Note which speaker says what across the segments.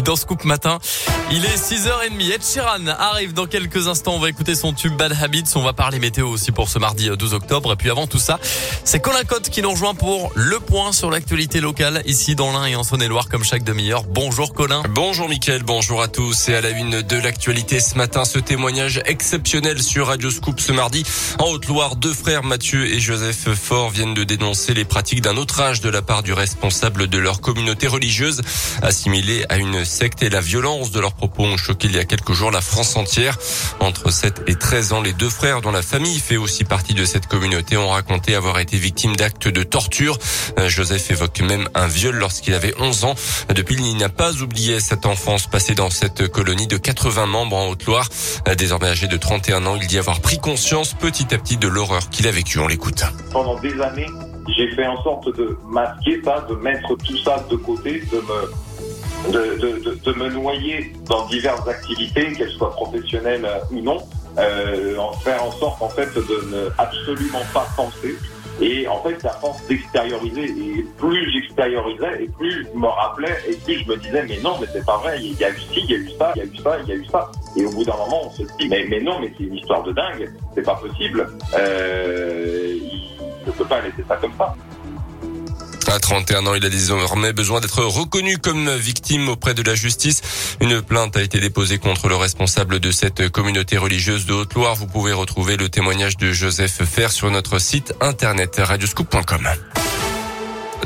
Speaker 1: l'actu dans Scoop Matin. Il est 6h30. Ed Sheeran arrive dans quelques instants. On va écouter son tube Bad Habits. On va parler météo aussi pour ce mardi 12 octobre. Et puis avant tout ça, c'est Colin Cotte qui nous rejoint pour le point sur l'actualité locale ici dans l'Ain et en Saône-et-Loire comme chaque demi-heure. Bonjour Colin.
Speaker 2: Bonjour Mickaël, bonjour à tous. Et à la une de l'actualité ce matin, ce témoignage exceptionnel sur Radio Scoop ce mardi. En Haute-Loire, deux frères Mathieu et Joseph Faure viennent de dénoncer les pratiques d'un autre âge de la part du responsable de leur communauté religieuse, assimilée à une secte et la violence de leurs propos ont choqué il y a quelques jours la France entière. Entre 7 et 13 ans, les deux frères dont la famille fait aussi partie de cette communauté ont raconté avoir été victimes d'actes de torture. Euh, Joseph évoque même un viol lorsqu'il avait 11 ans. Depuis, il n'a pas oublié cette enfance passée dans cette colonie de 80 membres en Haute-Loire. Euh, désormais âgé de 31 ans, il dit avoir pris conscience petit à petit de l'horreur qu'il a vécue. On l'écoute.
Speaker 3: Pendant des années, j'ai fait en sorte de masquer de mettre tout ça de côté, de me, de, de, de, me noyer dans diverses activités, qu'elles soient professionnelles ou non, euh, en faire en sorte en fait de ne absolument pas penser. Et en fait, la force d'extérioriser. Et plus j'extériorisais, et plus je me rappelais, et plus je me disais, mais non, mais c'est pas vrai, il y a eu ci, il y a eu ça, il y a eu ça, il y a eu ça. Et au bout d'un moment, on se dit, mais, mais non, mais c'est une histoire de dingue, c'est pas possible. Euh, il ne peut pas laisser ça comme ça.
Speaker 2: À 31 ans, il a désormais besoin d'être reconnu comme victime auprès de la justice. Une plainte a été déposée contre le responsable de cette communauté religieuse de Haute-Loire. Vous pouvez retrouver le témoignage de Joseph Fer sur notre site internet radioscoop.com.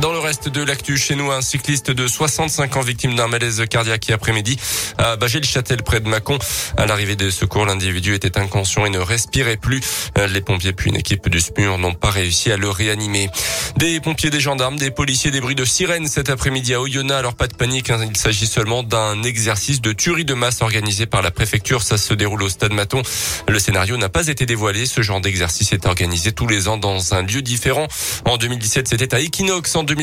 Speaker 2: Dans le reste de l'actu chez nous, un cycliste de 65 ans victime d'un malaise cardiaque après-midi à Bagé-le-Châtel près de Mâcon. À l'arrivée des secours, l'individu était inconscient et ne respirait plus. Les pompiers puis une équipe du SMUR n'ont pas réussi à le réanimer. Des pompiers, des gendarmes, des policiers, des bruits de sirènes cet après-midi à Oyonnax. Alors pas de panique, hein. il s'agit seulement d'un exercice de tuerie de masse organisé par la préfecture. Ça se déroule au stade Maton. Le scénario n'a pas été dévoilé. Ce genre d'exercice est organisé tous les ans dans un lieu différent. En 2017, c'était à Equinox. En 2018,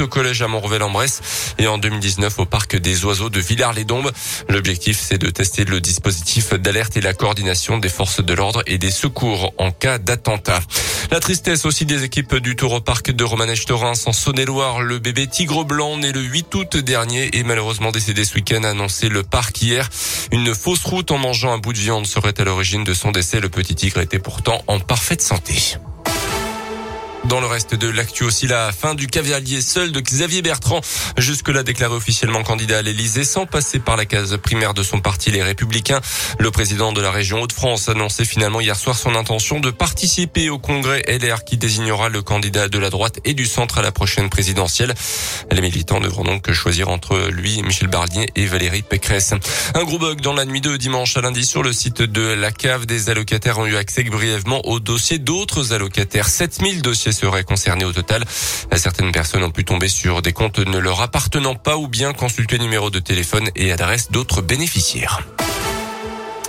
Speaker 2: au collège à Montrevel-en-Bresse et en 2019 au parc des oiseaux de Villars-les-Dombes. L'objectif, c'est de tester le dispositif d'alerte et la coordination des forces de l'ordre et des secours en cas d'attentat. La tristesse aussi des équipes du Tour au parc de Romanèche-Torins en Saône-et-Loire. Le bébé tigre blanc né le 8 août dernier est malheureusement décédé ce week-end, annoncé le parc hier. Une fausse route en mangeant un bout de viande serait à l'origine de son décès. Le petit tigre était pourtant en parfaite santé. Dans le reste de l'actu aussi, la fin du cavalier seul de Xavier Bertrand, jusque-là déclaré officiellement candidat à l'Elysée sans passer par la case primaire de son parti, les Républicains. Le président de la région Hauts-de-France annonçait finalement hier soir son intention de participer au congrès LR qui désignera le candidat de la droite et du centre à la prochaine présidentielle. Les militants devront donc choisir entre lui, Michel Barnier et Valérie Pécresse. Un gros bug dans la nuit de dimanche à lundi sur le site de la cave. Des allocataires ont eu accès brièvement au dossier d'autres allocataires. 7000 dossiers seraient concernés au total. Certaines personnes ont pu tomber sur des comptes ne leur appartenant pas ou bien consulter numéro de téléphone et adresse d'autres bénéficiaires.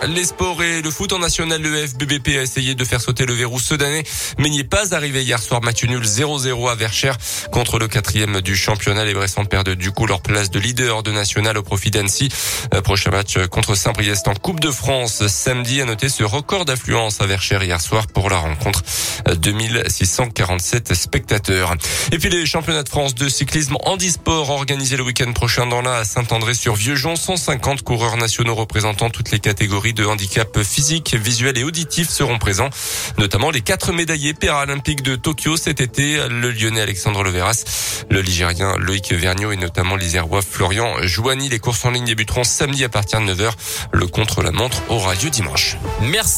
Speaker 2: Les sports et le foot en national, le FBBP a essayé de faire sauter le verrou d'année, mais n'y est pas arrivé hier soir. Match nul 0-0 à Verchères contre le quatrième du championnat. Les Bressans perdent du coup leur place de leader de national au profit d'Annecy. Euh, prochain match contre Saint-Priest en Coupe de France samedi. À noter ce record d'affluence à Verchères hier soir pour la rencontre. 2647 spectateurs. Et puis les championnats de France de cyclisme handisport organisés le week-end prochain dans la à Saint-André-sur-Vieux-Jean. 150 coureurs nationaux représentant toutes les de handicap physique, visuel et auditif seront présents, notamment les quatre médaillés paralympiques de Tokyo cet été, le Lyonnais Alexandre Leveras, le Ligérien Loïc Vergniaud et notamment l'Isérois Florian Joigny. Les courses en ligne débuteront samedi à partir de 9h. Le contre-la-montre aura lieu dimanche.
Speaker 1: Merci.